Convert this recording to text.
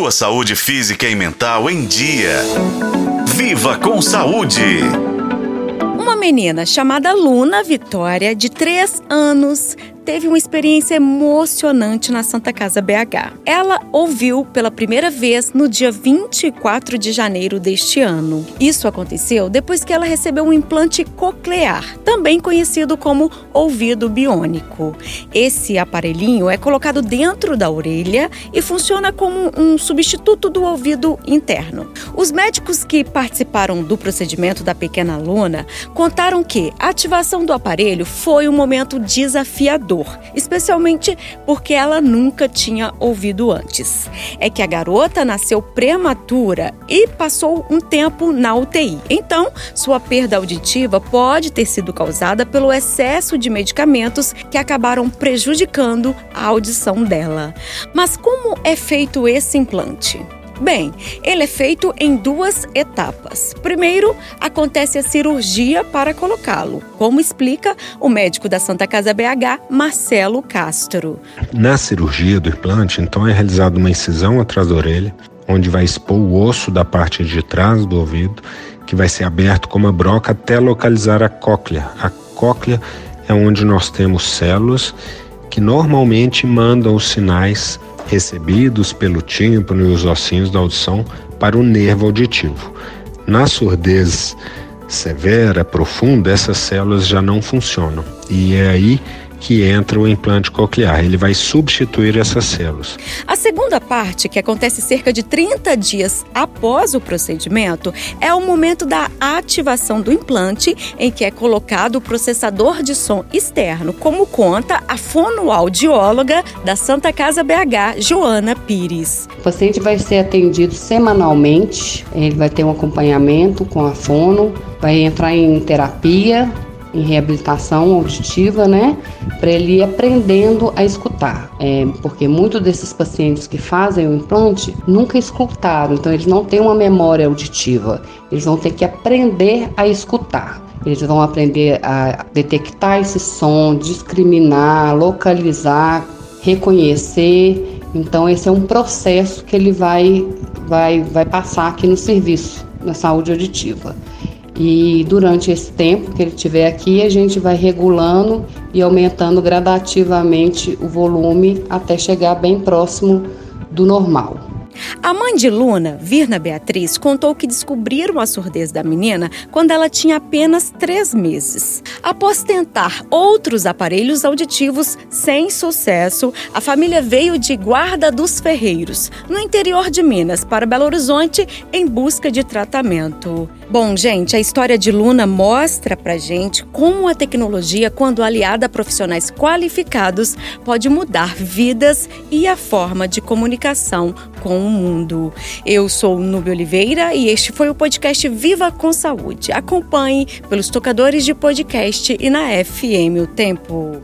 Sua saúde física e mental em dia. Viva com saúde! Uma menina chamada Luna Vitória, de 3 anos, teve uma experiência emocionante na Santa Casa BH. Ela ouviu pela primeira vez no dia 24 de janeiro deste ano. Isso aconteceu depois que ela recebeu um implante coclear, também conhecido como ouvido biônico. Esse aparelhinho é colocado dentro da orelha e funciona como um substituto do ouvido interno. Os médicos que participaram do procedimento da pequena Luna contaram que a ativação do aparelho foi um momento desafiador dor, especialmente porque ela nunca tinha ouvido antes. É que a garota nasceu prematura e passou um tempo na UTI. Então, sua perda auditiva pode ter sido causada pelo excesso de medicamentos que acabaram prejudicando a audição dela. Mas como é feito esse implante? Bem, ele é feito em duas etapas. Primeiro, acontece a cirurgia para colocá-lo, como explica o médico da Santa Casa BH, Marcelo Castro. Na cirurgia do implante, então, é realizada uma incisão atrás da orelha, onde vai expor o osso da parte de trás do ouvido, que vai ser aberto com uma broca até localizar a cóclea. A cóclea é onde nós temos células que normalmente mandam os sinais recebidos pelo tímpano e os ossinhos da audição para o nervo auditivo. Na surdez severa, profunda, essas células já não funcionam. E é aí que entra o implante coclear. Ele vai substituir essas células. A segunda parte, que acontece cerca de 30 dias após o procedimento, é o momento da ativação do implante, em que é colocado o processador de som externo, como conta a fonoaudióloga da Santa Casa BH, Joana Pires. O paciente vai ser atendido semanalmente, ele vai ter um acompanhamento com a fono, vai entrar em terapia em reabilitação auditiva, né? Para ele ir aprendendo a escutar. É, porque muitos desses pacientes que fazem o implante nunca escutaram, então eles não têm uma memória auditiva. Eles vão ter que aprender a escutar. Eles vão aprender a detectar esse som, discriminar, localizar, reconhecer. Então esse é um processo que ele vai vai vai passar aqui no serviço na saúde auditiva. E durante esse tempo que ele estiver aqui, a gente vai regulando e aumentando gradativamente o volume até chegar bem próximo do normal. A mãe de Luna, Virna Beatriz, contou que descobriram a surdez da menina quando ela tinha apenas três meses. Após tentar outros aparelhos auditivos sem sucesso, a família veio de Guarda dos Ferreiros, no interior de Minas, para Belo Horizonte em busca de tratamento. Bom, gente, a história de Luna mostra pra gente como a tecnologia, quando aliada a profissionais qualificados, pode mudar vidas e a forma de comunicação com o mundo. Eu sou Nubia Oliveira e este foi o podcast Viva com Saúde. Acompanhe pelos tocadores de podcast e na FM O Tempo.